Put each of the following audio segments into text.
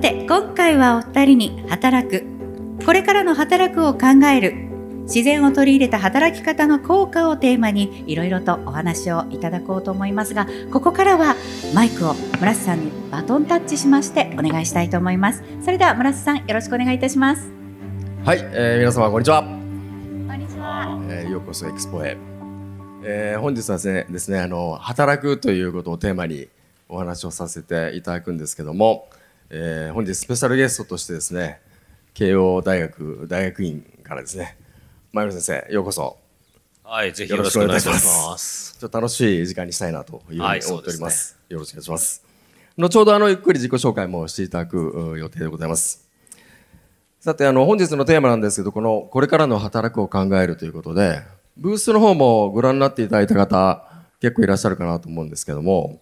て今回はお二人に働く。これからの働くを考える。自然を取り入れた働き方の効果をテーマにいろいろとお話をいただこうと思いますがここからはマイクを村瀬さんにバトンタッチしましてお願いしたいと思います。それでは村瀬さんよろしくお願いいたします。はい、えー、皆様こんにちは、こんにちは。えー、ようこそエクスポへ、えー、本日はですねですねあの働くということをテーマにお話をさせていただくんですけども、えー、本日スペシャルゲストとしてですね慶応大学大学院からですね前野先生ようこそ。はい、ぜひよろしくお願いしま。す。ちょっと楽しい時間にしたいなというふうにはい思っております,、そうよろしくお願いします。後ほどあのゆっくり自己紹介もしていただくう予定でございます。さてあの本日のテーマなんですけどこのこれからの働くを考えるということでブースの方もご覧になっていただいた方結構いらっしゃるかなと思うんですけども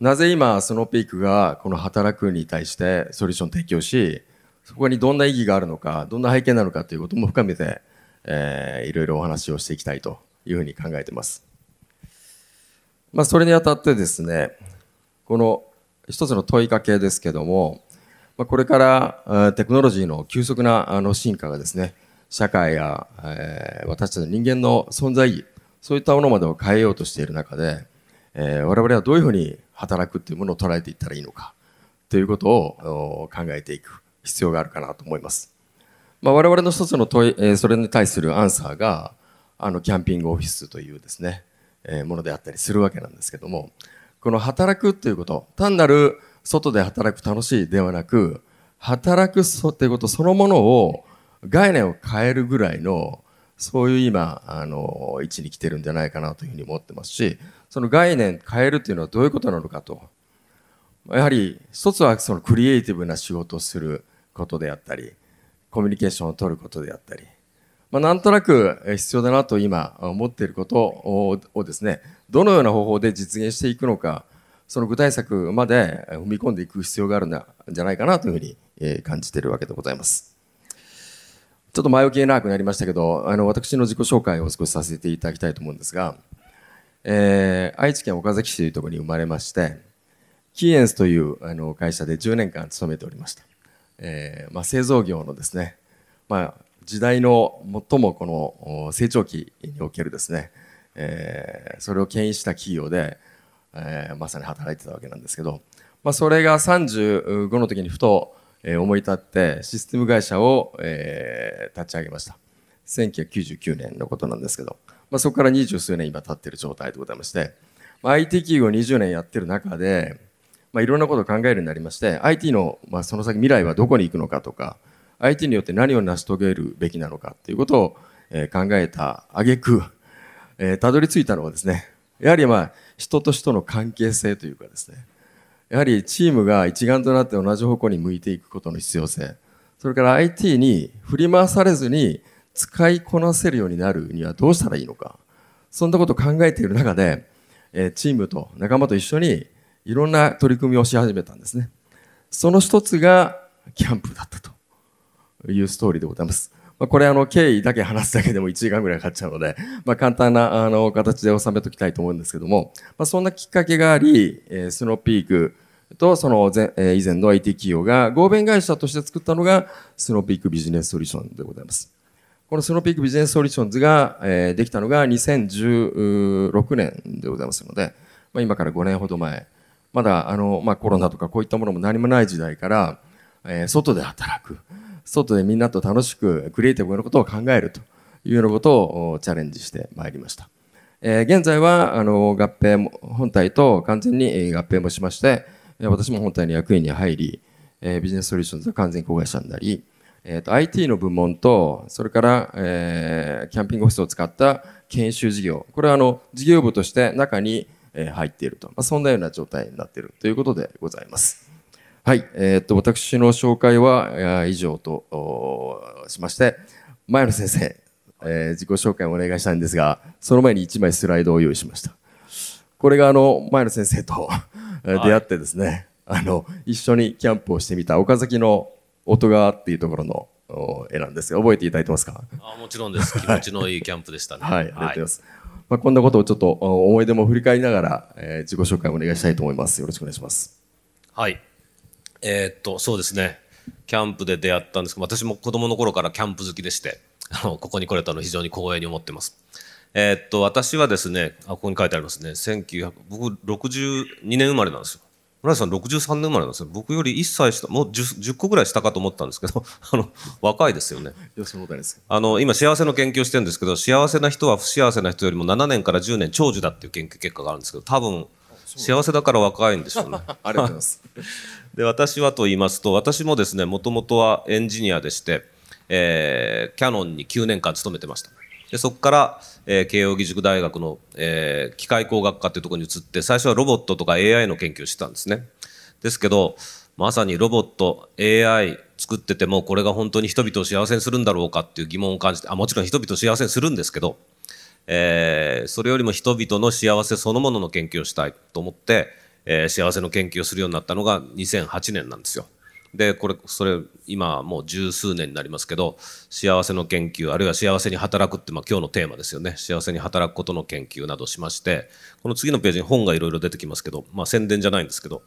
なぜ今スノーピークがこの働くに対してソリューション提供しそこにどんな意義があるのかどんな背景なのかということも深めて、えーいろいろお話をしていきたいというふうに考えています。まあ、それにあたってですねこの一つの問いかけですけども、まあ、これからテクノロジーの急速なあの進化がですね社会や、えー私たち人間の存在意義そういったものまでを変えようとしている中で、えー我々はどういうふうに働くというものを捉えていったらいいのかということを考えていく必要があるかなと思います。まあ、我々の一つの問い、えそれに対するアンサーがあのキャンピングオフィスというですね、えーものであったりするわけなんですけどもこの働くということ単なる外で働く楽しいではなく働くそということそのものを概念を変えるぐらいのそういう今あの位置に来てるんじゃないかなというふうに思ってますしその概念変えるというのはどういうことなのかとやはり一つはそのクリエイティブな仕事をすることであったりコミュニケーションを取ることであったり、まあ、なんとなく必要だなと今思っていることをですねどのような方法で実現していくのかその具体策まで踏み込んでいく必要があるんじゃないかなというふうに感じているわけでございます。ちょっと前置きが長くなりましたけどあの私の自己紹介を少しさせていただきたいと思うんですが、えー愛知県岡崎市というところに生まれましてキーエンスというあの会社で10年間勤めておりました、えーまあ、製造業のですね、まあ、時代の最もこの成長期におけるですね、えーそれを牽引した企業で、えーまさに働いてたわけなんですけど、まあ、それが35の時にふと、えー思い立ってシステム会社を、えー立ち上げました。1999年のことなんですけど、まあ、そこから二十数年今経ってる状態でございまして、まあ、IT 企業を20年やってる中で、まあ、いろんなことを考えるようになりまして IT の、まあ、その先未来はどこに行くのかとか IT によって何を成し遂げるべきなのかということを、えー考えた挙句、えーたどり着いたのはですねやはりまあ人と人の関係性というかですねやはりチームが一丸となって同じ方向に向いていくことの必要性それから IT に振り回されずに使いこなせるようになるにはどうしたらいいのかそんなことを考えている中で、えチームと仲間と一緒にいろんな取り組みをし始めたんですねその一つがキャンプだったというストーリーでございます。まあ、これあの経緯だけ話すだけでも1時間ぐらいかかっちゃうので、まあ、簡単なあの形で収めておきたいと思うんですけども、まあ、そんなきっかけがあり、えスノーピークとその前、え以前の IT 企業が合弁会社として作ったのがスノーピークビジネスソリューションでございます。このスノーピークビジネスソリューションズが、えーできたのが2016年でございますので、まあ、今から5年ほど前、まだあの、まあ、コロナとかこういったものも何もない時代から、えー外で働く、外でみんなと楽しくクリエイティブなことを考えると。いうようなことをチャレンジしてまいりました。えー現在はあの合併本体と完全に合併もしまして、私も本体の役員に入り、えービジネスソリューションズは完全に子会社になり、えーと IT の部門とそれから、えーキャンピングオフィスを使った研修事業。これはあの事業部として中に、えー入っていると、まあ、そんなような状態になっているということでございます。はい、えー、と私の紹介はえー以上とおしまして前野先生、えー自己紹介をお願いしたいんですがその前に1枚スライドを用意しました。これがあの前野先生と出会ってですね、あの一緒にキャンプをしてみた岡崎の音川っていうところのお絵なんですが覚えていただいてますか？あもちろんです。気持ちのいいキャンプでしたね。はい、ありがとうございます。まあ、こんなことをちょっとお思い出も振り返りながら、えー自己紹介をお願いしたいと思います。よろしくお願いします。はい。えーっと、そうですね。キャンプで出会ったんですけど、私も子供の頃からキャンプ好きでして、あの、ここに来れたの非常に光栄に思ってます。えーっと、私はですね、あ、ここに書いてありますね。1900、僕62年生まれなんですよ。村井さん63年生まれなんですよ。僕より1歳下、もう 10, 10個ぐらい下かと思ったんですけど、あの、若いですよね。吉本です。あの、今幸せの研究をしてるんですけど、幸せな人は不幸せな人よりも7年から10年長寿だっていう研究結果があるんですけど、多分、幸せだから若いんでしょうね。ありがとうございます。で、私はと言いますと、私もですね、もともとはエンジニアでして、えーキャノンに9年間勤めてました。で、そこから、えー慶應義塾大学の、えー機械工学科っていうところに移って、最初はロボットとか AI の研究をしてたんですね。ですけど、まさにロボット、AI 作ってても、これが本当に人々を幸せにするんだろうかっていう疑問を感じて、あ、もちろん人々を幸せにするんですけど、えーそれよりも人々の幸せそのものの研究をしたいと思って、えー幸せの研究をするようになったのが2008年なんですよ。で、これ、それ、今もう十数年になりますけど、幸せの研究、あるいは幸せに働くって、まあ今日のテーマですよね。幸せに働くことの研究などしまして、この次のページに本がいろいろ出てきますけど、まあ宣伝じゃないんですけど、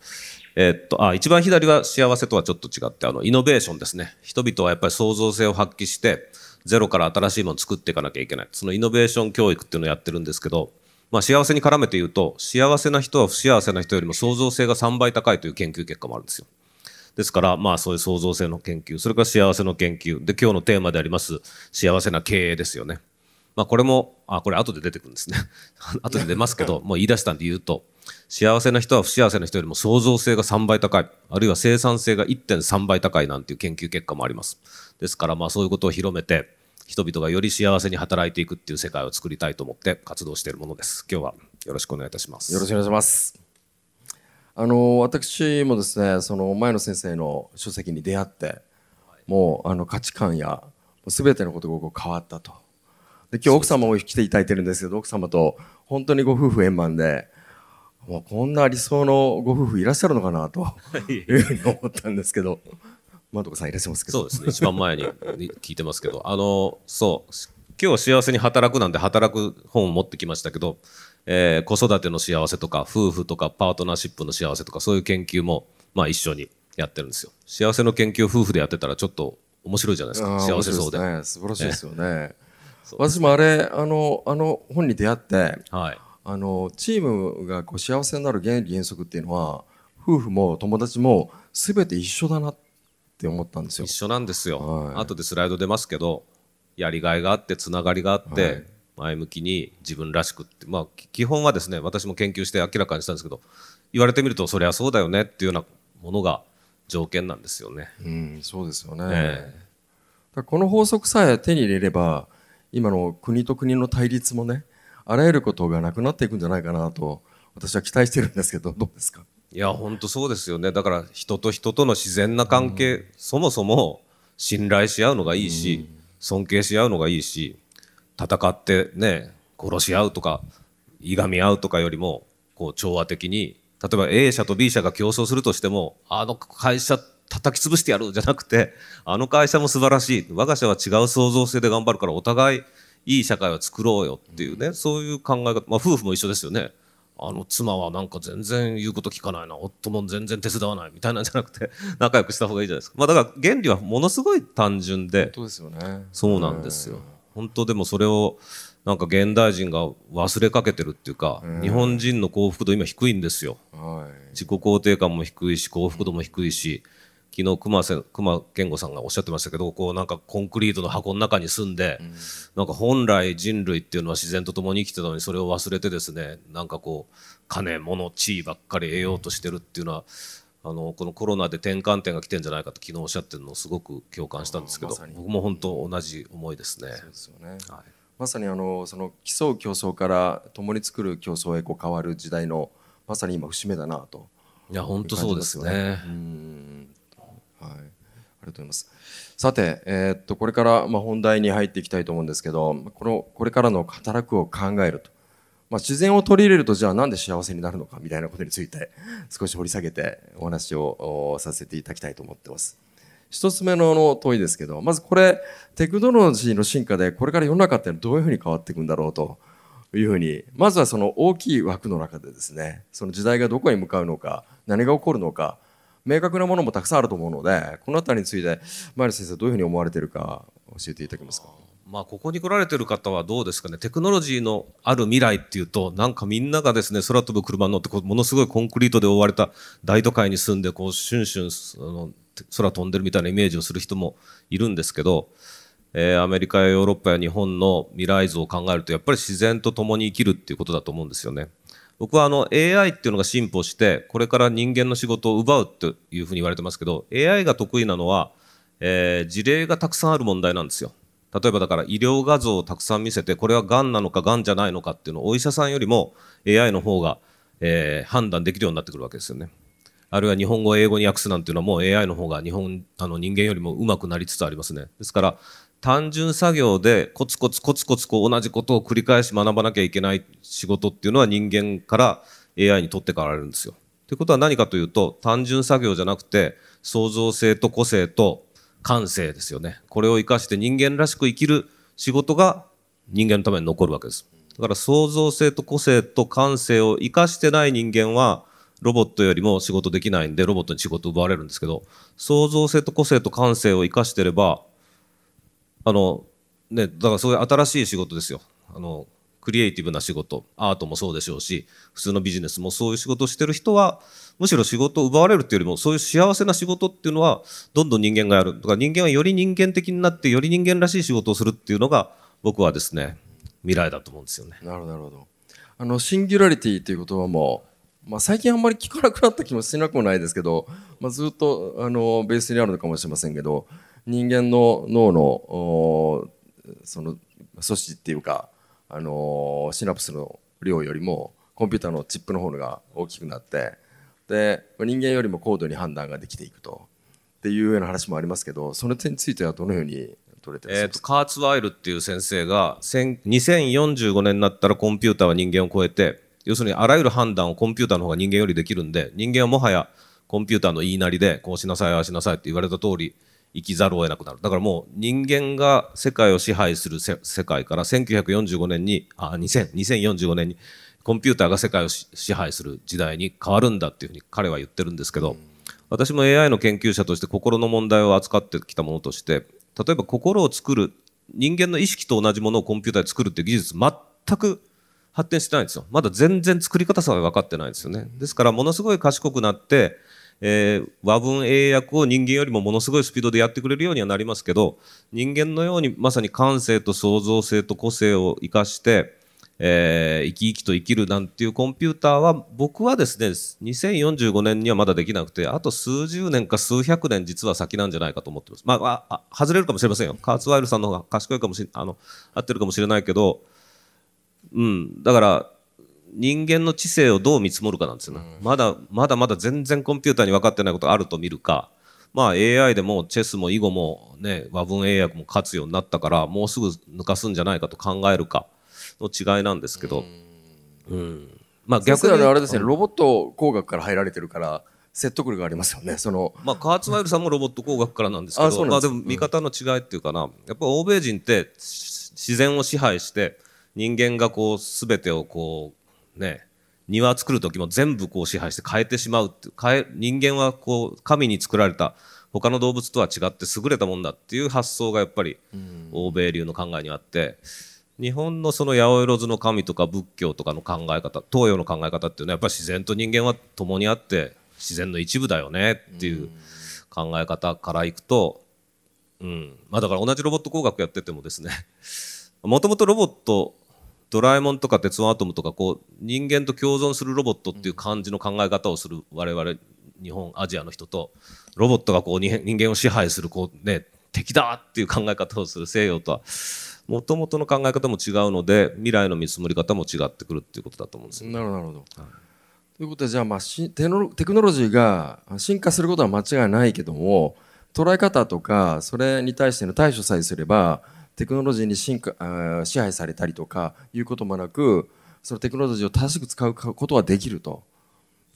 えっと、あ、一番左は幸せとはちょっと違って、あの、イノベーションですね。人々はやっぱり創造性を発揮して、ゼロから新しいものを作っていかなきゃいけない。そのイノベーション教育っていうのをやってるんですけど、まあ幸せに絡めて言うと、幸せな人は不幸せな人よりも創造性が3倍高いという研究結果もあるんですよ。ですから、まあそういう創造性の研究、それから幸せの研究、で今日のテーマであります幸せな経営ですよね。まあこれも、あ、これ後で出てくるんですね。後で出ますけど、もう言い出したんで言うと、幸せな人は不幸せな人よりも創造性が3倍高い、あるいは生産性が1.3倍高いなんていう研究結果もあります。ですからまあそういうことを広めて、人々がより幸せに働いていくっていう世界を作りたいと思って活動しているものです。今日はよろしくお願いいたします。よろしくお願いします。あの私もですね、その前野先生の書籍に出会って、もうあの価値観やすべてのことが変わったと。で今日奥様も来ていただいてるんですけど、奥様と本当にご夫婦円満で、もうこんな理想のご夫婦いらっしゃるのかなと いうふうに思ったんですけど、まどかさんいらっしゃいますけど。そうですね。一番前に聞いてますけど、あの、そう、今日幸せに働くなんで働く本を持ってきましたけど、えー子育ての幸せとか、夫婦とかパートナーシップの幸せとか、そういう研究も、まあ一緒にやってるんですよ。幸せの研究を夫婦でやってたらちょっと面白いじゃないですか。幸せそうで。ね、素晴らしいですよね。私もあれ、あの、あの本に出会って、はい。あのチームがこう幸せになる原理原則っていうのは夫婦も友達も全て一緒だなって思ったんですよ一。緒なんですよ。はい後でスライド出ますけど、やりがいがあって、つながりがあって、前向きに自分らしくって、まあ、き基本はですね、私も研究して明らかにしたんですけど、言われてみると、そりゃそうだよねっていうようなものが条件なんですよね。うん、そうですよね。えだからこの法則さえ手に入れれば今の国と国の対立もねあらゆることがなくなっていくんじゃないかなと私は期待してるんですけどどうですか？いや、本当そうですよね。だから、人と人との自然な関係、そもそも信頼し合うのがいいし、尊敬し合うのがいいし、戦ってね、殺し合うとか、いがみ合うとかよりも、こう、調和的に、例えば A 社と B 社が競争するとしても、あの会社叩き潰してやるじゃなくて、あの会社も素晴らしい。我が社は違う創造性で頑張るから、お互いいい社会を作ろうよっていうね、そういう考え方。まあ、夫婦も一緒ですよね。あの妻はなんか全然言うこと聞かないな、夫も全然手伝わないみたいなんじゃなくて、仲良くした方がいいじゃないですか。まあだから原理はものすごい単純で、そうですよねそうなんですよ。本当でもそれを、なんか現代人が忘れかけてるっていうか、日本人の幸福度今低いんですよ。はい。自己肯定感も低いし、幸福度も低いし、昨日熊せ熊健吾さんがおっしゃってましたけど、こうなんかコンクリートの箱の中に住んで、なんか本来人類っていうのは自然と共に生きてたのにそれを忘れてですね、なんかこう、金、物、地位ばっかり得ようとしてるっていうのは、あの、このコロナで転換点が来てんじゃないかと昨日おっしゃってるのをすごく共感したんですけど、ま僕も本当同じ思いですね。そうですよね。はい。まさにあのその競う競争から共に作る競争へこう変わる時代のまさに今節目だなと。いや、本当そうですね。うん。はい、ありがとうございます。さて、えーっとこれからまあ本題に入っていきたいと思うんですけど、このこれからの働くを考えると、まあ自然を取り入れるとじゃあなんで幸せになるのかみたいなことについて少し掘り下げてお話をさせていただきたいと思ってます。一つ目の問いですけど、まずこれテクノロジーの進化でこれから世の中ってどういうふうに変わっていくんだろうと。いうふうにまずはその大きい枠の中でですねその時代がどこに向かうのか何が起こるのか明確なものもたくさんあると思うのでこの辺りについて前野先生どういうふうに思われてるか教えていただけますか？まあ、ここに来られてる方はどうですかね、テクノロジーのある未来っていうと、なんかみんながですね、空飛ぶ車に乗って、ものすごいコンクリートで覆われた大都会に住んで、こう、シュンシュン、あの、空飛んでるみたいなイメージをする人もいるんですけど、えーアメリカやヨーロッパや日本の未来像を考えると、やっぱり自然と共に生きるっていうことだと思うんですよね。僕はあの AI っていうのが進歩して、これから人間の仕事を奪うっていうふうに言われてますけど、AI が得意なのは、えー事例がたくさんある問題なんですよ。例えばだから医療画像をたくさん見せて、これは癌なのか癌じゃないのかっていうのをお医者さんよりも AI の方が、えー判断できるようになってくるわけですよね。あるいは日本語を英語に訳すなんていうのはもう AI の方が日本、あの人間よりも上手くなりつつありますね。ですから、単純作業でコツコツコツコツこう同じことを繰り返し学ばなきゃいけない仕事っていうのは人間から AI に取って代わられるんですよ。ということは何かというと、単純作業じゃなくて、創造性と個性と感性ですよね。これを生かして人間らしく生きる仕事が人間のために残るわけです。だから創造性と個性と感性を生かしてない人間は、ロボットよりも仕事できないんで、ロボットに仕事奪われるんですけど、創造性と個性と感性を生かしてれば、あの、ね、だからそういう新しい仕事ですよ。あの、クリエイティブな仕事、アートもそうでしょうし、普通のビジネスもそういう仕事をしてる人は、むしろ仕事を奪われるっていうよりも、そういう幸せな仕事っていうのは、どんどん人間がやる。だか人間はより人間的になって、より人間らしい仕事をするっていうのが、僕はですね、未来だと思うんですよね。なるほどなるほど。あのシンギュラリティという言葉も、まあ、最近あんまり聞かなくなった気もしなくもないですけど、まあ、ずっとあのベースにあるのかもしれませんけど人間の脳のその組織っていうか、あのシナプスの量よりもコンピューターのチップの方が大きくなってで人間よりも高度に判断ができていくと。っていうような話もありますけどその点についてはどのように取れてらっしゃえー、とカーツワイルっていう先生が2045年になったらコンピューターは人間を超えて要するにあらゆる判断をコンピューターの方が人間よりできるんで人間はもはやコンピューターの言いなりでこうしなさいああしなさいって言われた通り生きざるを得なくなる。だからもう人間が世界を支配する世界から1945年にあ2000 2045年にコンピューターが世界を支配する時代に変わるんだっていうふうに彼は言ってるんですけど、私も AI の研究者として心の問題を扱ってきたものとして例えば心を作る人間の意識と同じものをコンピューターで作るっていう技術全く発展してないんですよ。まだ全然作り方さえ分かってないんですよね。ですからものすごい賢くなって、えー和文英訳を人間よりもものすごいスピードでやってくれるようにはなりますけど人間のようにまさに感性と創造性と個性を生かしてえー生き生きと生きるなんていうコンピューターは僕はですね2045年にはまだできなくてあと数十年か数百年実は先なんじゃないかと思ってます。まああ外れるかもしれませんよ。カーツワイルさんの方が賢いかもしれあの合ってるかもしれないけどうん。だから人間の知性をどう見積もるかなんですよね、まだまだまだ全然コンピューターに分かってないことがあると見るか。まあ AI でもチェスも囲碁もね和文英訳も勝つようになったからもうすぐ抜かすんじゃないかと考えるかの違いなんですけど、うん、まあ逆逆ににあれですね、ロボット工学から入られてるから説得力がありますよね。そのまあ、カーツワイルさんもロボット工学からなんですけどまあ、でも見方の違いっていうかな、やっぱ欧米人ってし自然を支配して人間がこう全てをこうね。庭作る時も全部こう支配して変えてしまうって変え人間はこう神に作られた他の動物とは違って優れたもんだっていう発想がやっぱり欧米流の考えにあって日本のその八百万の神とか仏教とかの考え方東洋の考え方っていうのはやっぱり自然と人間は共にあって自然の一部だよねっていう考え方からいくと、うん。まあ、だから同じロボット工学やっててもですねもともとロボットドラえもんとか鉄腕アトムとかこう人間と共存するロボットっていう感じの考え方をする我々日本アジアの人とロボットがこう人間を支配するこう、ね、敵だっていう考え方をする西洋とはもともとの考え方も違うので未来の見積もり方も違ってくるっていうことだと思うんですよ。なるほどなるほど。ということでじゃあ、まあ、しテノテクノロジーが進化することは間違いないけども捉え方とかそれに対しての対処さえすればテクノロジーに進化あー支配されたりとかいうこともなくそのテクノロジーを正しく使うことはできると。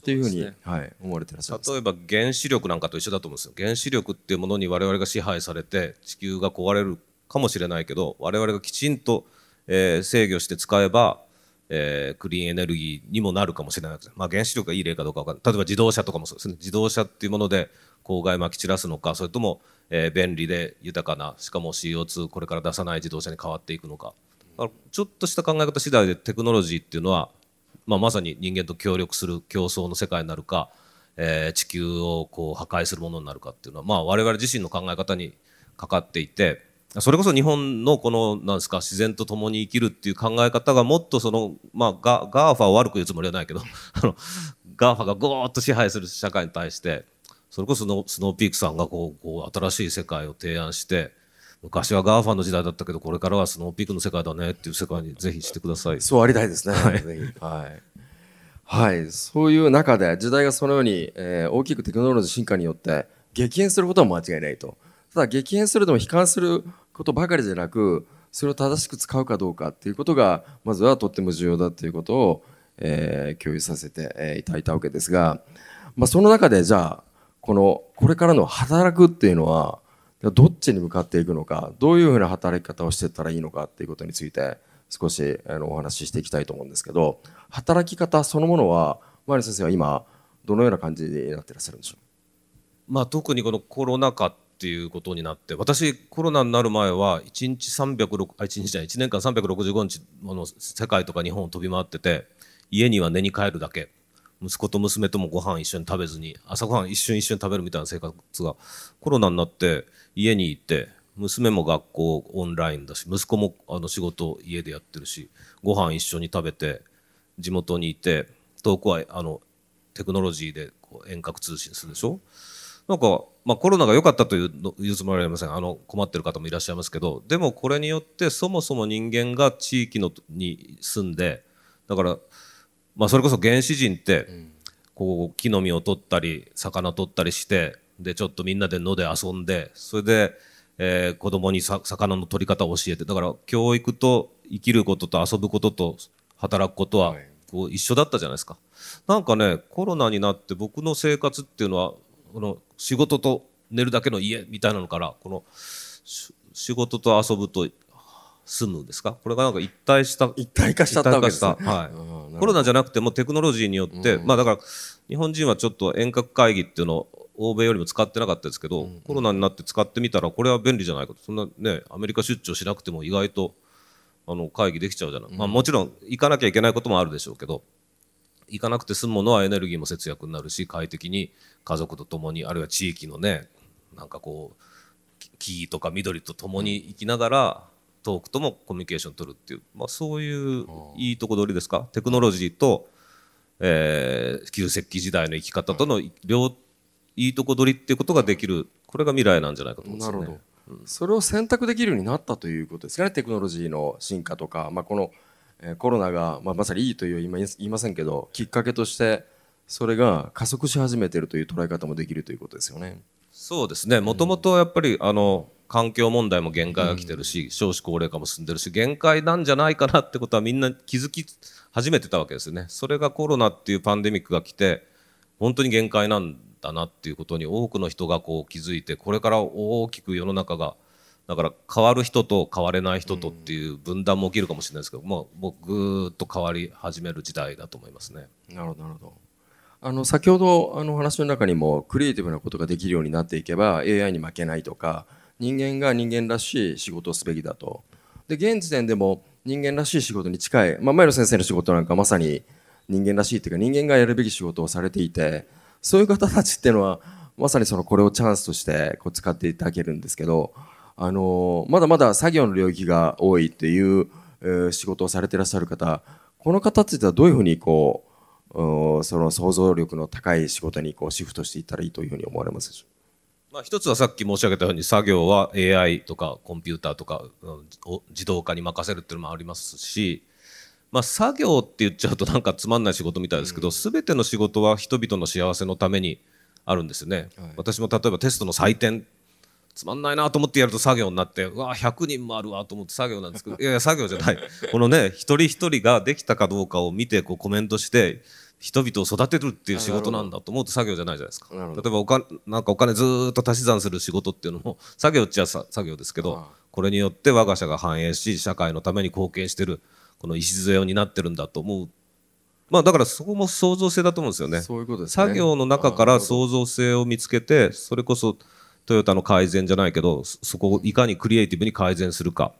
っていうふうにそうですはい、思われてらっしゃいます。例えば原子力なんかと一緒だと思うんですよ。原子力っていうものに我々が支配されて地球が壊れるかもしれないけど我々がきちんと、えー制御して使えば、えークリーンエネルギーにもなるかもしれない。です、まあ、原子力がいい例かどうかわかんない。例えば自動車とかもそうですね。自動車っていうもので公害まき散らすのかそれとも、えー便利で豊かなしかも CO2 これから出さない自動車に変わっていくのか。だかちょっとした考え方次第でテクノロジーっていうのは、まあ、まさに人間と協力する競争の世界になるか、えー地球をこう破壊するものになるかっていうのは、まあ、我々自身の考え方にかかっていてそれこそ日本のこのなんですか自然と共に生きるっていう考え方がもっとその、まあ、ガガーファを悪く言うつもりはないけど あのGAFA がゴーッと支配する社会に対してそれこそスノースノーピークさんがこうこう新しい世界を提案して昔は GAFA の時代だったけどこれからはスノーピークの世界だねっていう世界にぜひしてください。そうありたいですね。ぜひはい。はい。そういう中で、時代がそのように、えー大きくテクノロジー進化によって、激変することは間違いないと。ただ、激変するでも悲観することばかりじゃなく、それを正しく使うかどうかっていうことが、まずはとっても重要だということを、えー共有させていただいたわけですが、まあ、その中で、じゃあ、この、これからの働くっていうのは、どっちに向かっていくのか、どういうふうな働き方をしていったらいいのかっていうことについて、少しあのお話ししていきたいと思うんですけど、働き方そのものは、前野先生は今、どのような感じになってらっしゃるんでしょう？まあ、特にこのコロナ禍ていうことになって私コロナになる前は1日306あ1日じゃない1年間365日あの世界とか日本を飛び回ってて家には寝に帰るだけ。息子と娘ともご飯一緒に食べずに朝ごはん一瞬一緒に食べるみたいな生活がコロナになって家に行って娘も学校オンラインだし息子もあの仕事家でやってるしご飯一緒に食べて地元にいて遠くはあのテクノロジーでこう遠隔通信するでしょ？なんか、まあ、コロナが良かったというの言うつもりはありません。あの困ってる方もいらっしゃいますけど。でもこれによってそもそも人間が地域のに住んでだから、まあ、それこそ原始人って、こう木の実を取ったり魚取ったりしてでちょっとみんなで野で遊んでそれで、えー子供にさ魚の取り方を教えてだから教育と生きることと遊ぶことと働くことははい。こう一緒だったじゃないですか。なんかねコロナになって僕の生活っていうのはこの仕事と寝るだけの家みたいなのからこのし仕事と遊ぶと住むですか？これがなんか一体した一体化しちゃったわけですね。はい。コロナじゃなくてもテクノロジーによって、まあだから日本人はちょっと遠隔会議っていうのを欧米よりも使ってなかったですけど、コロナになって使ってみたらこれは便利じゃないかと。そんなねアメリカ出張しなくても意外とあの会議できちゃうじゃない、まあ、もちろん行かなきゃいけないこともあるでしょうけど行かなくて済むものはエネルギーも節約になるし快適に家族と共にあるいは地域のねなんかこうき木とか緑と共に生きながら遠くともコミュニケーション取るっていう、まあ、そういういいとこ取りですか？テクノロジーと、えー旧石器時代の生き方との両いいとこ取りっていうことができるこれが未来なんじゃないかと思うんですなるよね。ほど、それを選択できるようになったということですかね？テクノロジーの進化とか、まあ、この、えーコロナが、まあ、まさにいいという今言いませんけどきっかけとしてそれが加速し始めているという捉え方もできるということですよね。そうですね。もともとやっぱりあの環境問題も限界が来てるし、少子高齢化も進んでるし限界なんじゃないかなってことはみんな気づき始めてたわけですよね。それがコロナっていうパンデミックが来て本当に限界なんだなっていうことに多くの人がこう気づいてこれから大きく世の中がだから変わる人と変われない人とっていう分断も起きるかもしれないですけど、もうもうぐっと変わり始める時代だと思いますね。なるほどなるほどあの先ほどあの話の中にもクリエイティブなことができるようになっていけば AI に負けないとか人間が人間らしい仕事をすべきだとで現時点でも人間らしい仕事に近い、まあ、前野先生の仕事なんかまさに人間らしいというか人間がやるべき仕事をされていてそういう方たちっていうのはまさにそのこれをチャンスとしてこう使っていただけるんですけどあのまだまだ作業の領域が多いっていう、えー仕事をされていらっしゃる方この方っていうのはどういうふうにこううんその想像力の高い仕事にこうシフトしていったらいいというふうに思われますでしょまあ、一つはさっき申し上げたように作業は AI とかコンピューターとかうんお自動化に任せるっていうのもありますし、まあ、作業って言っちゃうとなんかつまんない仕事みたいですけど、全ての仕事は人々の幸せのためにあるんですよね、私も例えばテストの採点つまんないなと思ってやると作業になってうわ100人もあるわと思って作業なんですけどいやいや作業じゃない。このね一人一人ができたかどうかを見てこうコメントして人々を育てるっていう仕事なんだと思うと作業じゃないじゃないですか。例えばお金なんかお金ずーっと足し算する仕事っていうのも作業っちゃさ作業ですけどこれによって我が社が繁栄し社会のために貢献してるこの礎になってるんだと思う。まあだからそこも創造性だと思うんですよね。そういうことですね。作業の中から創造性を見つけてそれこそトヨタの改善じゃないけどそこをいかにクリエイティブに改善するか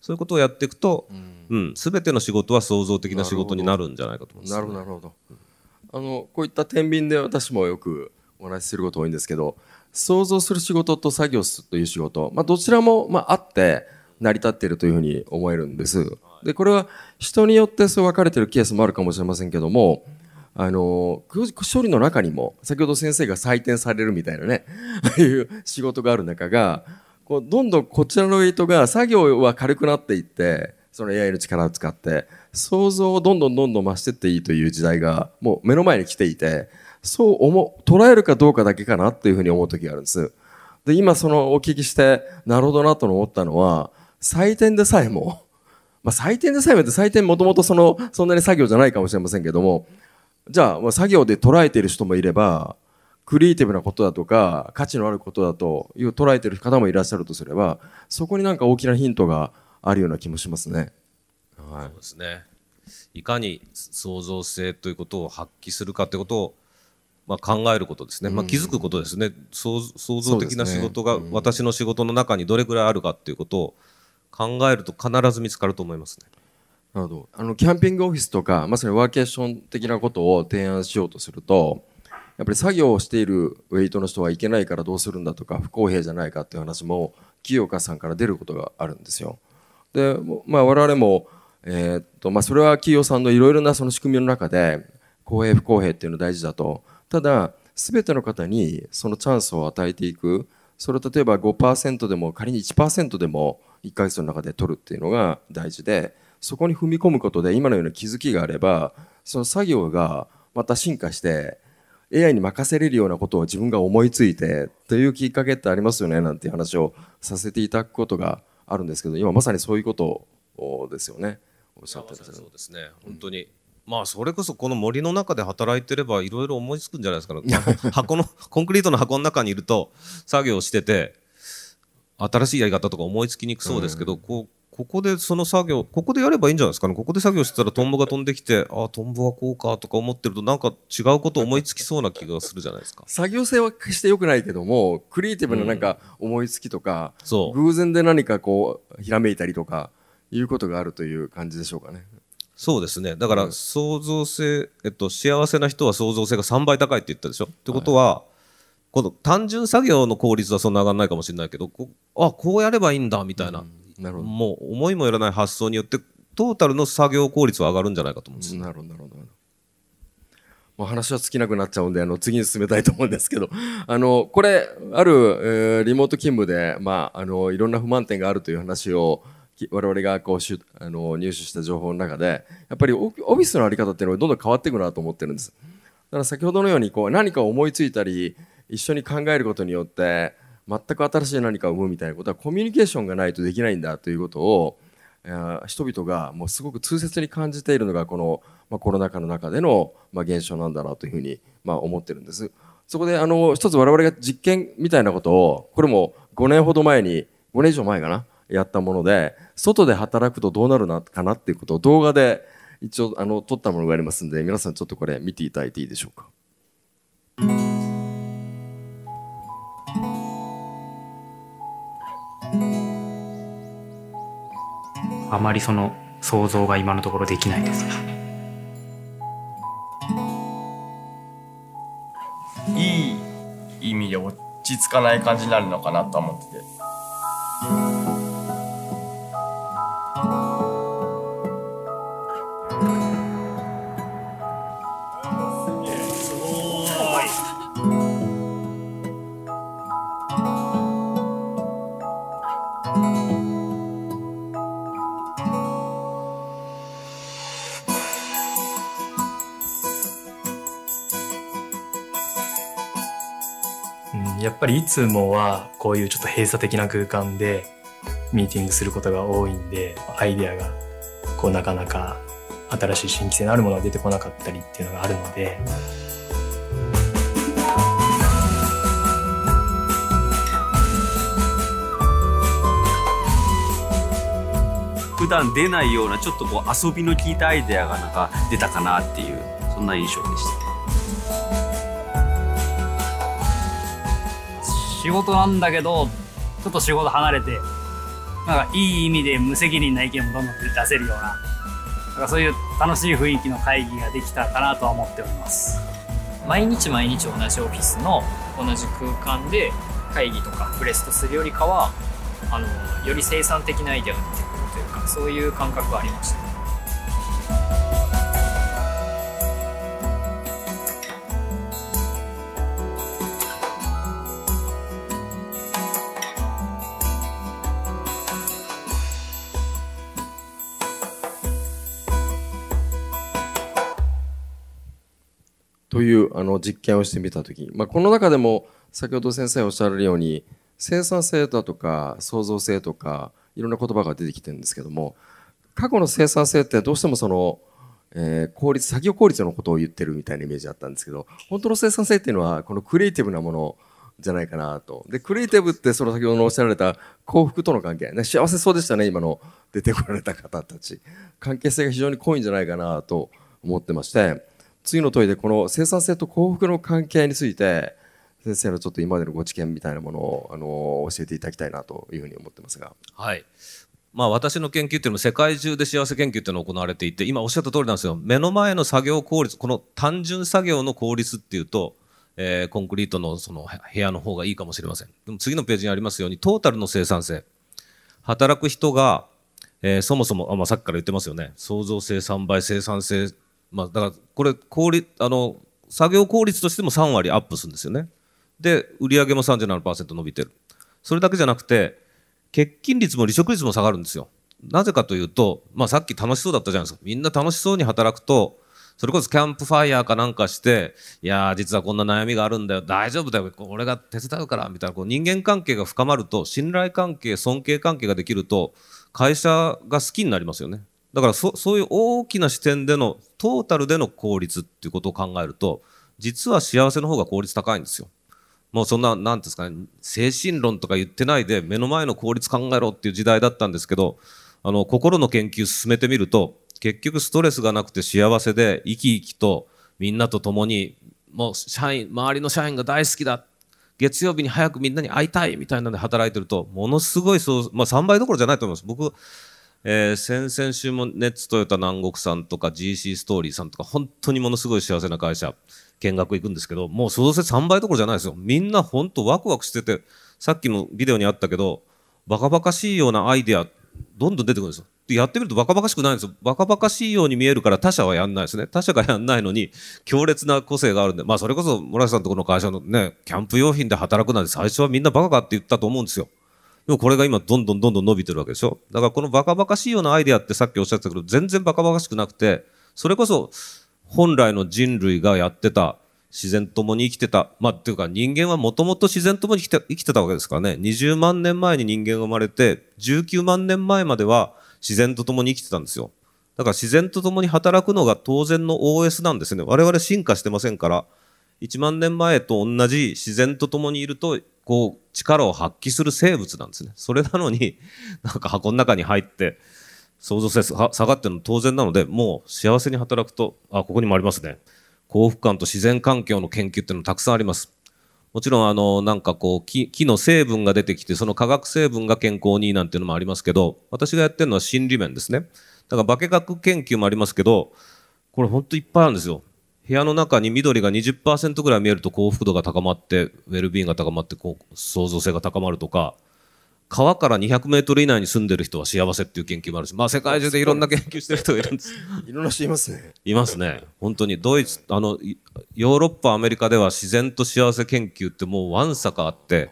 そういうことをやっていくと、うん、全ての仕事は創造的な仕事になるんじゃないかと思います、ね、なるほどなるほど。あのこういった天秤で私もよくお話しすること多いんですけど想像する仕事と作業するという仕事、まあ、どちらも、まあ、あって成り立っているというふうに思えるんです。でこれは人によってそう分かれているケースもあるかもしれませんけどもあの処理の中にも先ほど先生が採点されるみたいなね ああいう仕事がある中がこうどんどんこちらのウェイトが作業は軽くなっていってその AI の力を使って想像をどんどんどんどん増していっていいという時代がもう目の前に来ていてそう思捉えるかどうかだけかなっていうふうに思う時があるんです。で今そのお聞きしてなるほどなと思ったのは採点でさえもまあ、採点でさえもって採点もともとそのそんなに作業じゃないかもしれませんけどもじゃあまあ作業で捉えている人もいればクリエイティブなことだとか価値のあることだという捉えている方もいらっしゃるとすればそこになんか大きなヒントがあるような気もしますね。はい、そうですね。いかに創造性ということを発揮するかということを、まあ、考えることですね、まあ、気づくことですね、創創造的な仕事が私の仕事の中にどれくらいあるかということを考えると必ず見つかると思いますね。なるほど。あのキャンピングオフィスとかまさにワーケーション的なことを提案しようとするとやっぱり作業をしているウェイトの人はいけないからどうするんだとか不公平じゃないかっていう話も清岡さんから出ることがあるんですよ。で、まあ、我々も、えー、っとまあ、それは企業さんのいろいろなその仕組みの中で公平不公平っていうの大事だと。ただ全ての方にそのチャンスを与えていく。それを例えば5%でも仮に1%でも1ヶ月の中で取るっていうのが大事でそこに踏み込むことで今のような気づきがあればその作業がまた進化して AI に任せれるようなことを自分が思いついてというきっかけってありますよねなんていう話をさせていただくことがあるんですけど今まさにそういうことですよね。おっしゃってそうですね。本当に、まあそれこそこの森の中で働いてればいろいろ思いつくんじゃないですか、ね、箱のコンクリートの箱の中にいると作業してて新しいやり方とか思いつきにくそうですけど、うん、こうここでその作業ここでやればいいんじゃないですかね？ここで作業してたらトンボが飛んできてああトンボはこうかとか思ってるとなんか違うこと思いつきそうな気がするじゃないですか。作業性は決してよくないけどもクリエイティブななんか思いつきとか、う。ん、偶然で何かこうひらめいたりとかいうことがあるという感じでしょうかね。そうですね。だから創造性、えっと、幸せな人は創造性が3倍高いって言ったでしょ？ってことは、はい。この単純作業の効率はそんな上がらないかもしれないけどこあこうやればいいんだみたいな。うん、もう思いもよらない発想によってトータルの作業効率は上がるんじゃないかと思うんです、なるほどなるほど。もう話は尽きなくなっちゃうんであの次に進めたいと思うんですけど。あのこれある、えー、リモート勤務で、まあ、あのいろんな不満点があるという話を我々がこうしゅあの入手した情報の中でやっぱりオフィスの在り方っていうのはどんどん変わっていくなと思ってるんです。だから先ほどのようにこう何か思いついたり一緒に考えることによって全く新しい何かを生むみたいなことはコミュニケーションがないとできないんだということを人々がもうすごく痛切に感じているのがこの、まあ、コロナ禍の中での、まあ、現象なんだなというふうに、まあ、思ってるんです。そこであの一つ我々が実験みたいなことをこれも5年ほど前に5年以上前かなやったもので外で働くとどうなるのかなっていうことを動画で一応あの撮ったものがありますんで皆さんちょっとこれ見ていただいていいでしょうか？あまりその想像が今のところできないですいい意味で落ち着かない感じになるのかなと思ってて。つもはこういうちょっと閉鎖的な空間でミーティングすることが多いんでアイデアがこうなかなか新しい新規性のあるものが出てこなかったりっていうのがあるので。普段出ないようなちょっとこう遊びの効いたアイデアがなんか出たかなっていうそんな印象でした仕事なんだけどちょっと仕事離れてなんかいい意味で無責任な意見もどんどん出せるようななんかそういう楽しい雰囲気の会議ができたかなとは思っております。毎日毎日同じオフィスの同じ空間で会議とかブレストするよりかはあのより生産的なアイデアが出てくるというかそういう感覚はありました。というあの実験をしてみたとき、まあ、この中でも先ほど先生おっしゃるように生産性だとか創造性とかいろんな言葉が出てきてるんですけども過去の生産性ってどうしてもその、えー効率作業効率のことを言ってるみたいなイメージあったんですけど本当の生産性っていうのはこのクリエイティブなものじゃないかなと。でクリエイティブってその先ほどのおっしゃられた幸福との関係、ね、幸せそうでしたね今の出てこられた方たち。関係性が非常に濃いんじゃないかなと思ってまして。次の問いでこの生産性と幸福の関係について先生のちょっと今までのご知見みたいなものをあの教えていただきたいなというふうに思ってますが。はい。まあ私の研究っていうのも世界中で幸せ研究っていうのが行われていて、今おっしゃった通りなんですよ。目の前の作業効率、この単純作業の効率っていうと、えーコンクリートのその部屋の方がいいかもしれません。でも次のページにありますように、トータルの生産性。働く人が、えーそもそも、あまあ、さっきから言ってますよね。創造性3倍、生産性。まあ、だから、これ、効率、あの、作業効率としても3割アップするんですよね。で、売上も37%伸びてる。それだけじゃなくて、欠勤率も離職率も下がるんですよ。なぜかというと、まあさっき楽しそうだったじゃないですか。みんな楽しそうに働くと、それこそキャンプファイヤーかなんかして、いやー実はこんな悩みがあるんだよ、大丈夫だよ、俺が手伝うから、みたいなこう人間関係が深まると、信頼関係、尊敬関係ができると、会社が好きになりますよね。だからそそういう大きな視点での、トータルでの効率っていうことを考えると、実は幸せの方が効率高いんですよ。もうそんな、なんていうんですかね、精神論とか言ってないで、目の前の効率考えろっていう時代だったんですけど、あの、心の研究進めてみると、結局ストレスがなくて幸せで、生き生きとみんなと共に、もう社員、周りの社員が大好きだ。月曜日に早くみんなに会いたいみたいなので働いてると、ものすごいそう、まあ3倍どころじゃないと思います。僕、えー先々週もネッツトヨタ南国さんとか GC ストーリーさんとか本当にものすごい幸せな会社見学行くんですけどもう創造性3倍どころじゃないですよ。みんな本当ワクワクしててさっきのビデオにあったけどバカバカしいようなアイデアどんどん出てくるんですよ。でやってみるとバカバカしくないんですよ。バカバカしいように見えるから他社はやんないですね。他社がやんないのに強烈な個性があるんで。まあそれこそ村瀬さんとこの会社のねキャンプ用品で働くなんて最初はみんなバカかって言ったと思うんですよ。でもこれが今どんどんどんどん伸びてるわけでしょ？だからこのバカバカしいようなアイデアってさっきおっしゃってたけど全然バカバカしくなくてそれこそ本来の人類がやってた自然ともに生きてたまあっていうか人間はもともと自然ともに生きて生きてたわけですからね。20万年前に人間が生まれて19万年前までは自然とともに生きてたんですよ。だから自然とともに働くのが当然の OS なんですね。我々進化してませんから。1万年前と同じ自然とともにいるとこう力を発揮する生物なんですね。それなのに なんか箱の中に入って創造性下がってるの当然なのでもう幸せに働くとあここにもありますね。幸福感と自然環境の研究っていうのたくさんあります。もちろんあのなんかこう木木の成分が出てきてその化学成分が健康にいいなんていうのもありますけど私がやってるのは心理面ですね。だから化学研究もありますけどこれ本当いっぱいあるんですよ。部屋の中に緑が20%ぐらい見えると幸福度が高まってウェルビーイングが高まってこう創造性が高まるとか川から200メートル以内に住んでる人は幸せっていう研究もあるしまあ世界中でいろんな研究してる人がいるんです いろんな人いますね。いますね。本当に。ドイツ、あの、いヨーロッパ、アメリカでは自然と幸せ研究ってもうわんさかあって、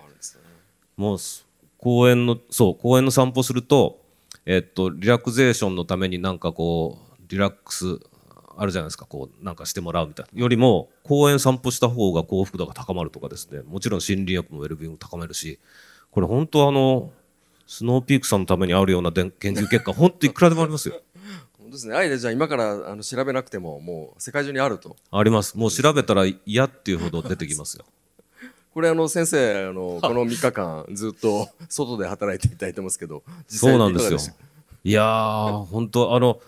もうす公園の、そう、公園の散歩すると、えっと、リラクゼーションのためになんかこう、リラックス、あるじゃないですか、こう、なんかしてもらうみたいな。よりも、公園散歩した方が幸福度が高まるとかですね。もちろん心理学もウェルビーイング高めるし、これ本当あの、スノーピークさんのためにあるようなでん研究結果、本当いくらでもありますよ。本当ですね。アイデアじゃあ今からあの調べなくてももう世界中にあると。あります。もう調べたら嫌っていうほど出てきますよ。これあの先生あのこの3日間ずっと外で働いていただいてますけど、そうなんですよ。いやー、本当あの、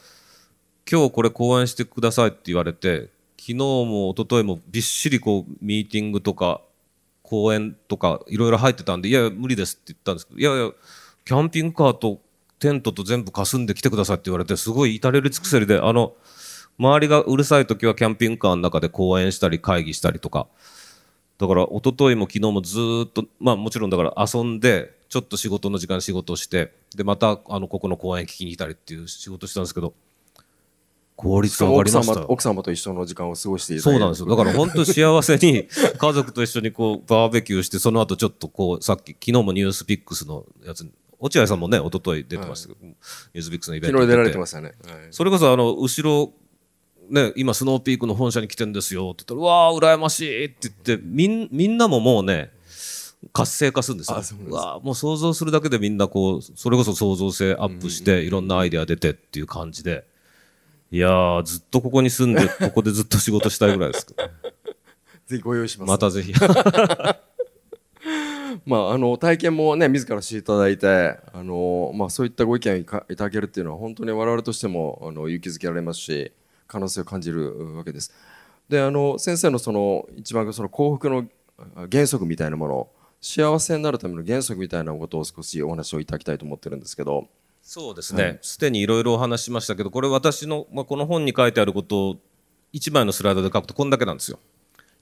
今日これ講演してくださいって言われて、昨日も一昨日もびっしりこう、ミーティングとか、講演とか、いろいろ入ってたんで、いやいや、無理ですって言ったんですけど、いやいや、キャンピングカーとテントと全部かすんで来てくださいって言われて、すごい至れり尽くせりで、あの、周りがうるさい時はキャンピングカーの中で講演したり会議したりとか、だから一昨日も昨日もずっと、まあもちろんだから遊んで、ちょっと仕事の時間仕事して、で、またあの、ここの講演聞きに来たりっていう仕事したんですけど、効率が上が奥りました。奥様と一緒の時間を過ごしていただいて。そうなんですよ。だから本当幸せに 家族と一緒にこうバーベキューして、その後ちょっとこう、さっき、昨日もニュースピックスのやつに、落合さんもね、一昨日出てましたけど、ニュースピックスのイベントに昨日出られててましたね。はい。それこそあの、後ろ、ね、今スノーピークの本社に来てんですよって言ったら、うわー、羨ましいって言って、みん、みんなももうね、活性化するんですよ。うわーもう想像するだけでみんなこう、それこそ創造性アップして、いろんなアイデア出てっていう感じで、いやー、ずっとここに住んで、ここでずっと仕事したいぐらいですけど。ぜひご用意します。またぜひ。まあ、あの体験もね自らしていただいてあの、まあ、そういったご意見をいかいただけるっていうのは本当に我々としてもあの勇気づけられますし可能性を感じるわけです。であの先生のその一番その幸福のあ原則みたいなもの幸せになるための原則みたいなことを少しお話をいただきたいと思ってるんですけどそうですね。すでにいろいろお話ししましたけど、これ私の、まあ、この本に書いてあることを一枚のスライドで書くとこんだけなんですよ。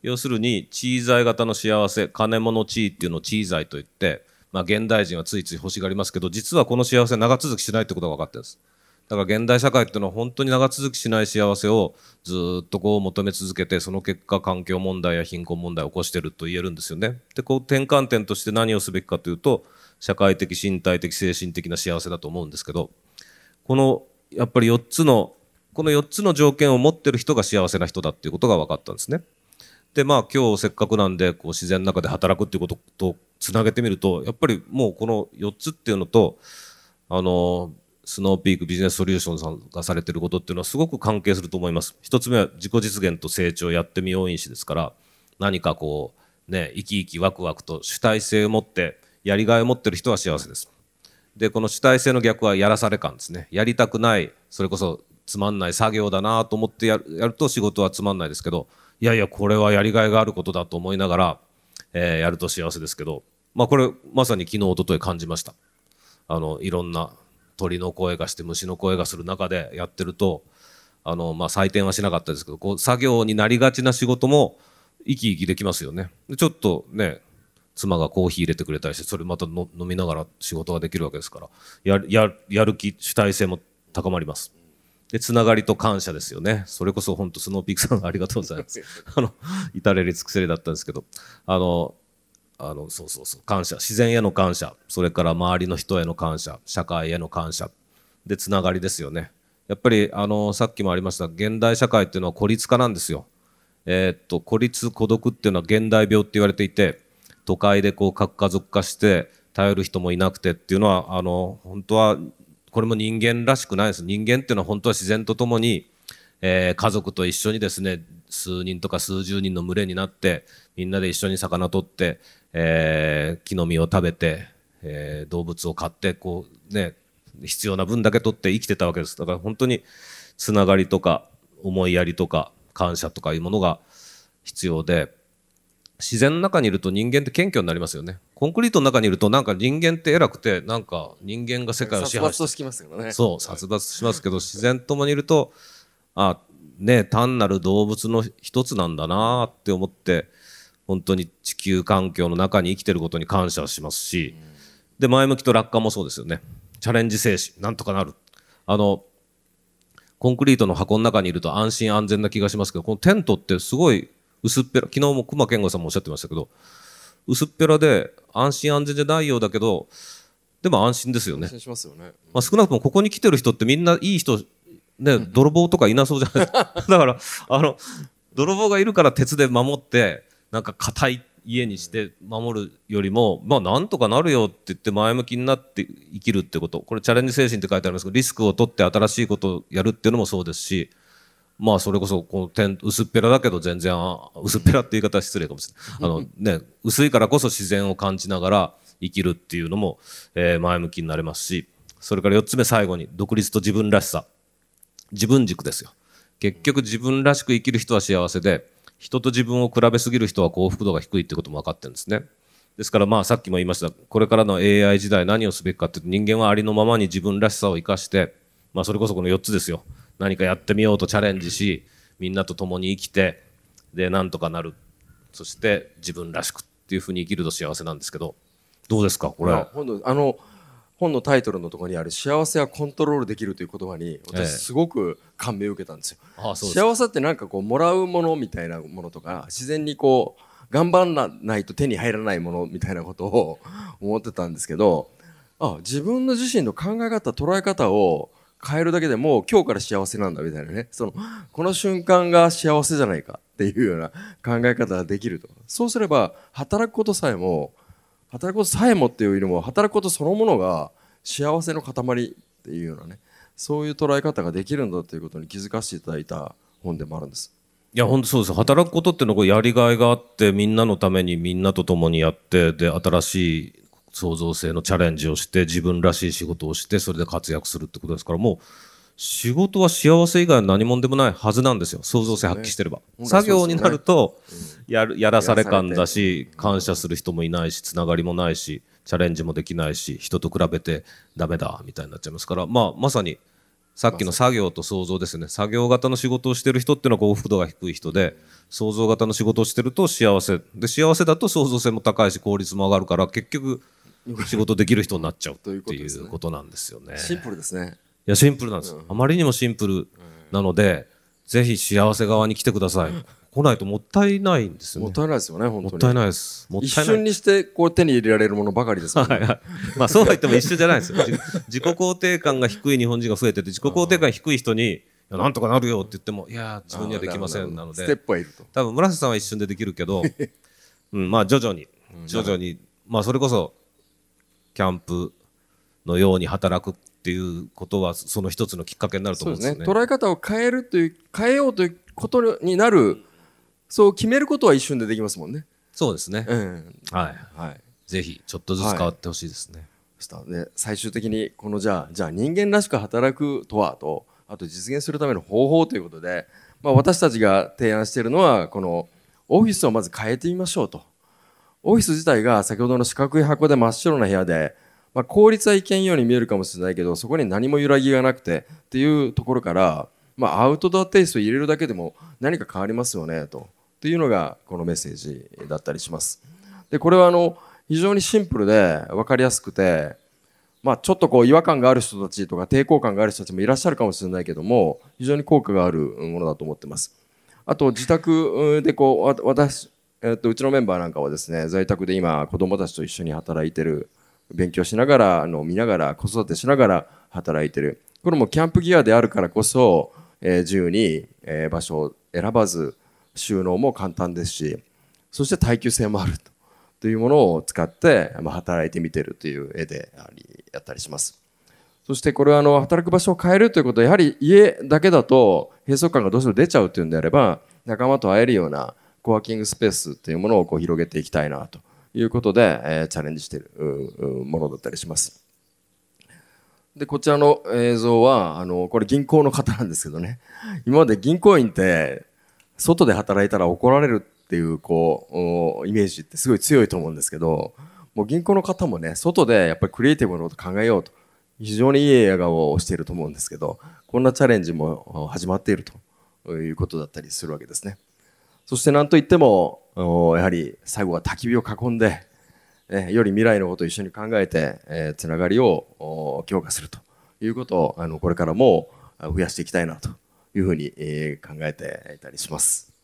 要するに、地位財型の幸せ、金物地位っていうのを地位財と言って、まあ、現代人はついつい欲しがりますけど、実はこの幸せ長続きしないってことが分かってるんです。だから現代社会っていうのは本当に長続きしない幸せをずっとこう求め続けて、その結果環境問題や貧困問題を起こしてると言えるんですよね。で、こう転換点として何をすべきかというと、社会的、身体的、精神的な幸せだと思うんですけど、このやっぱり4つのこの4つの条件を持ってる人が幸せな人だっていうことが分かったんですね。でまあ今日せっかくなんでこう自然の中で働くっていうこととつなげてみるとやっぱりもうこの4つっていうのとあのスノーピークビジネスソリューションさんがされてることっていうのはすごく関係すると思います。一つ目は自己実現と成長やってみよう因子ですから何かこうね生き生きワクワクと主体性を持ってやりがいを持ってる人は幸せです。でこの主体性の逆はやらされ感ですねやりたくないそれこそつまんない作業だなと思ってやるやると仕事はつまんないですけどいやいやこれはやりがいがあることだと思いながら、えーやると幸せですけどまあこれまさに昨日一昨日感じましたあのいろんな鳥の声がして虫の声がする中でやってるとあの、まあ、採点はしなかったですけどこう作業になりがちな仕事も生き生きできますよね。ちょっとね妻がコーヒー入れてくれたりしてそれまた飲みながら仕事ができるわけですからやるやるやる気主体性も高まります。でつながりと感謝ですよね。それこそ本当スノーピークさんありがとうございます。あの至れり尽くせりだったんですけどあのあのそうそうそう感謝。自然への感謝。それから周りの人への感謝。社会への感謝。でつながりですよね。やっぱりあのさっきもありました。現代社会っていうのは孤立化なんですよ。えーっと孤立孤独っていうのは現代病って言われていて都会でこう核家族化して頼る人もいなくてっていうのはあの本当はこれも人間らしくないです。人間っていうのは本当は自然とともに、えー家族と一緒にですね数人とか数十人の群れになってみんなで一緒に魚取って、えー木の実を食べて、えー動物を飼ってこうね必要な分だけ取って生きてたわけです。だから本当につながりとか思いやりとか感謝とかいうものが必要で自然の中にいると人間って謙虚になりますよね。コンクリートの中にいるとなんか人間って偉くてなんか人間が世界を支配して殺伐としますよね。そう殺伐しますけど自然ともにいるとあね単なる動物の一つなんだなって思って本当に地球環境の中に生きてることに感謝しますし、で前向きと楽観もそうですよね。チャレンジ精神なんとかなる。あのコンクリートの箱の中にいると安心安全な気がしますけどこのテントってすごい薄っぺら昨日も熊健吾さんもおっしゃってましたけど薄っぺらで安心安全じゃないようだけどでも安心ですよね。安心しますよね。まあ、少なくともここに来てる人ってみんないい人、ね、泥棒とかいなそうじゃないですか。だから、あの、泥棒がいるから鉄で守って、なんか硬い家にして守るよりも、まあなんとかなるよって言って前向きになって生きるってこと。これチャレンジ精神って書いてありますけど、リスクを取って新しいことをやるっていうのもそうですし、まあそれこそこの点薄っぺらだけど全然あ薄っぺらって言い方は失礼かもしれない。あのね、薄いからこそ自然を感じながら生きるっていうのも、えー前向きになれますし、それから4つ目最後に独立と自分らしさ自分軸ですよ。結局自分らしく生きる人は幸せで人と自分を比べすぎる人は幸福度が低いってことも分かってるんですね。ですからまあさっきも言いました。これからの AI 時代何をすべきかっていうと人間はありのままに自分らしさを生かしてまあそれこそこの4つですよ。何かやってみようとチャレンジしみんなと共に生きてでなんとかなる。そして自分らしくっていうふうに生きると幸せなんですけどどうですかこれ？いや本当あの本のタイトルのところにある「幸せはコントロールできる」という言葉にええ。私すごく感銘を受けたんですよ。ああそうですか。幸せってなんかこうもらうものみたいなものとか自然にこう頑張らないと手に入らないものみたいなことを 思ってたんですけどあ自分の自身の考え方捉え方を変えるだけでもう今日から幸せなんだみたいなね。そのこの瞬間が幸せじゃないかっていうような考え方ができると。そうすれば働くことさえも働くことさえもっていうよりも働くことそのものが幸せの塊っていうようなねそういう捉え方ができるんだということに気づかせていただいた本でもあるんです。いや本当そうです働くことっていうのはこうやりがいがあってみんなのためにみんなと共にやってで新しい創造性のチャレンジをして自分らしい仕事をしてそれで活躍するってことですからもう仕事は幸せ以外の何もでもないはずなんですよ。創造性発揮してれば、本来作業になるとやるやらされ感だやし感謝する人もいないしつながりもないしチャレンジもできないし人と比べてダメだみたいになっちゃいますから。まあまさにさっきの作業と創造ですね。作業型の仕事をしてる人っていうのは幸福度が低い人で創造型の仕事をしてると幸せ。で幸せだと創造性も高いし効率も上がるから結局仕事できる人になっちゃうってということですね。いうことなんですよね。シンプルですね。いやシンプルなんです、あまりにもシンプルなので、ぜひ幸せ側に来てください、来ないともったいないんですよね。もったいないですよね本当に。もったいないです。もったい一ない。瞬にしてこう手に入れられるものばかりですもんね。はいはいまあそうは言っても一緒じゃないです。よ。自自己肯定感が低い日本人が増えてて、自己肯定感低い人に、なんとかなるよって言っても、いや、自分にはできませんなのステッで、プはいると。多分村瀬さんは一瞬でできるけど、うん、まあ徐々に、徐々に、まあそれこそ、キャンプのように働くっていうことは、その一つのきっかけになると。思うんですすよね。捉え方を変えるという変えようということになるそう決めることは一瞬でできますもんね。そうですね。うん。はい。はい。ぜひ、ちょっとずつ変わってほしいですね。したで最終的にこのじゃあじゃあ人間らしく働くとはとあと実現するための方法ということで、まあ、私たちが提案しているのはこのオフィスをまず変えてみましょうとオフィス自体が先ほどの四角い箱で真っ白な部屋で、まあ、効率はいけんように見えるかもしれないけどそこに何も揺らぎがなくてっていうところから、まあ、アウトドアテイストを入れるだけでも何か変わりますよねとっていうのがこのメッセージだったりします。でこれはあの非常にシンプルで分かりやすくて、まあ、ちょっとこう違和感がある人たちとか抵抗感がある人たちもいらっしゃるかもしれないけども非常に効果があるものだと思ってます。あと自宅でこう私、えっとうちのメンバーなんかはですね在宅で今子供たちと一緒に働いてる勉強しながらあの見ながら子育てしながら働いてるこれもキャンプギアであるからこそ、えー自由に、えー場所を選ばず収納も簡単ですしそして耐久性もあるとというものを使って、まあ、働いてみてるという絵でありやったりします。そしてこれはあの働く場所を変えるということはやはり家だけだと閉塞感がどうしても出ちゃうというんであれば仲間と会えるようなコワーキングスペースというものをこう広げていきたいなということで、えチャレンジしているものだったりします。でこちらの映像はあのこれ銀行の方なんですけどね 今まで銀行員って外で働いたら怒られるっていうこうイメージってすごい強いと思うんですけどもう銀行の方もね外でやっぱりクリエイティブなこと考えようと非常にいい笑顔をしていると思うんですけどこんなチャレンジも始まっているということだったりするわけですねそして何といってもやはり最後は焚き火を囲んでえより未来のことを一緒に考えて、えーつながりを強化するということをあのこれからも増やしていきたいなというふうに、え考えていたりします。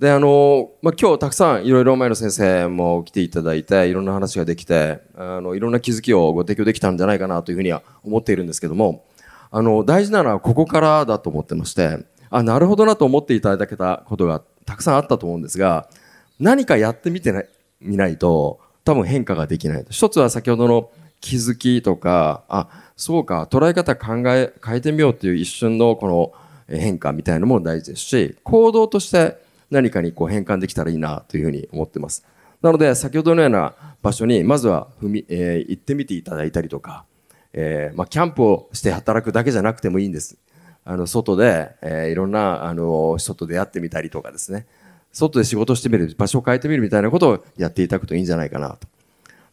であのまあ、今日たくさんいろいろ前の先生も来ていただいていろんな話ができてあのいろんな気づきをご提供できたんじゃないかなというふうには思っているんですけどもあの大事なのはここからだと思ってましてあなるほどなと思っていただけたことがたくさんあったと思うんですが何かやってみてないみないと多分変化ができない一つは先ほどの気づきとかあそうか捉え方考え変えてみようっていう一瞬のこの変化みたいなのも大事ですし行動として何かにこう変換できたらいいなというふうに思ってますなので先ほどのような場所にまずは踏み、えー行ってみていただいたりとか、えーまあ、キャンプをして働くだけじゃなくてもいいんです。あの、外で、えーいろんな、あの、人と出会ってみたりとかですね。外で仕事してみる、場所を変えてみるみたいなことをやっていただくといいんじゃないかなと。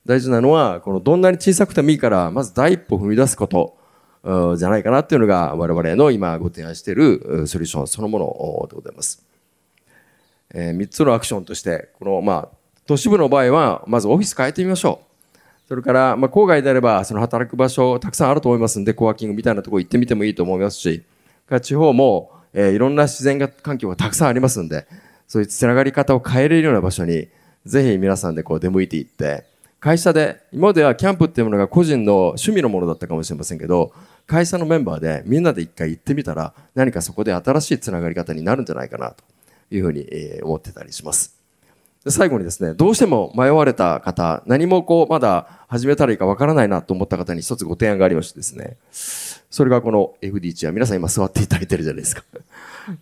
大事なのは、このどんなに小さくてもいいから、まず第一歩踏み出すこと、じゃないかなっていうのが我々の今ご提案しているソリューションそのものでございます。え3つのアクションとして、この、まあ、都市部の場合は、まずオフィス変えてみましょう。それから、まあ、郊外であれば、その働く場所たくさんあると思いますんで、コワーキングみたいなとこ行ってみてもいいと思いますし、から地方も、えーいろんな自然が環境がたくさんありますんで、そういうつながり方を変えれるような場所に、ぜひ皆さんでこう出向いていって、会社で、今まではキャンプっていうものが個人の趣味のものだったかもしれませんけど、会社のメンバーでみんなで一回行ってみたら、何かそこで新しいつながり方になるんじゃないかなというふうにえ思ってたりします。で最後にですね、どうしても迷われた方、何もこう、まだ始めたらいいかわからないなと思った方に一つご提案がありましてですね、それがこの FD チェア、皆さん今座っていただいてるじゃないですか。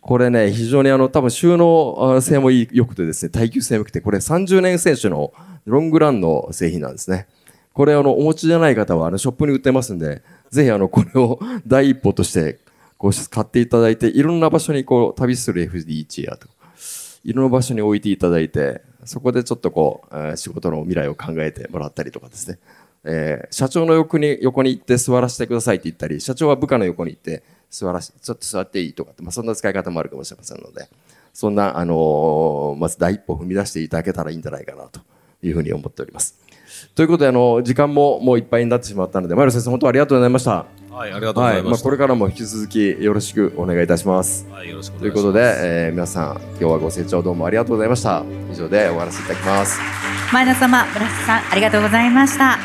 これね、非常にあの、多分収納性もいい良くてですね、耐久性も良くて、これ30年選手のロングランの製品なんですね。これあの、お持ちじゃない方はあの、ショップに売ってますんで、ぜひあの、これを第一歩として、こう買っていただいて、いろんな場所にこう、旅する FD チェアとか。いろんな場所に置いていただいて、そこでちょっとこう、仕事の未来を考えてもらったりとかですね。えー社長の横に、横に行って座らせてくださいって言ったり、社長は部下の横に行って座らし、ちょっと座っていいとかって、まあそんな使い方もあるかもしれませんので、そんな、あのーまず第一歩踏み出していただけたらいいんじゃないかなというふうに思っております。ということで、あの、時間ももういっぱいになってしまったので、前野先生、本当ありがとうございました。はい、ありがとうございままあ、した。これからも引き続きよろしくお願いいたします。はい、よろしくおとい願いします。うことで、えー皆さん、今日はご清聴どうもありがとうございました。以上で終わらせていただきます。前田様、村瀬さん、ありがとうございました。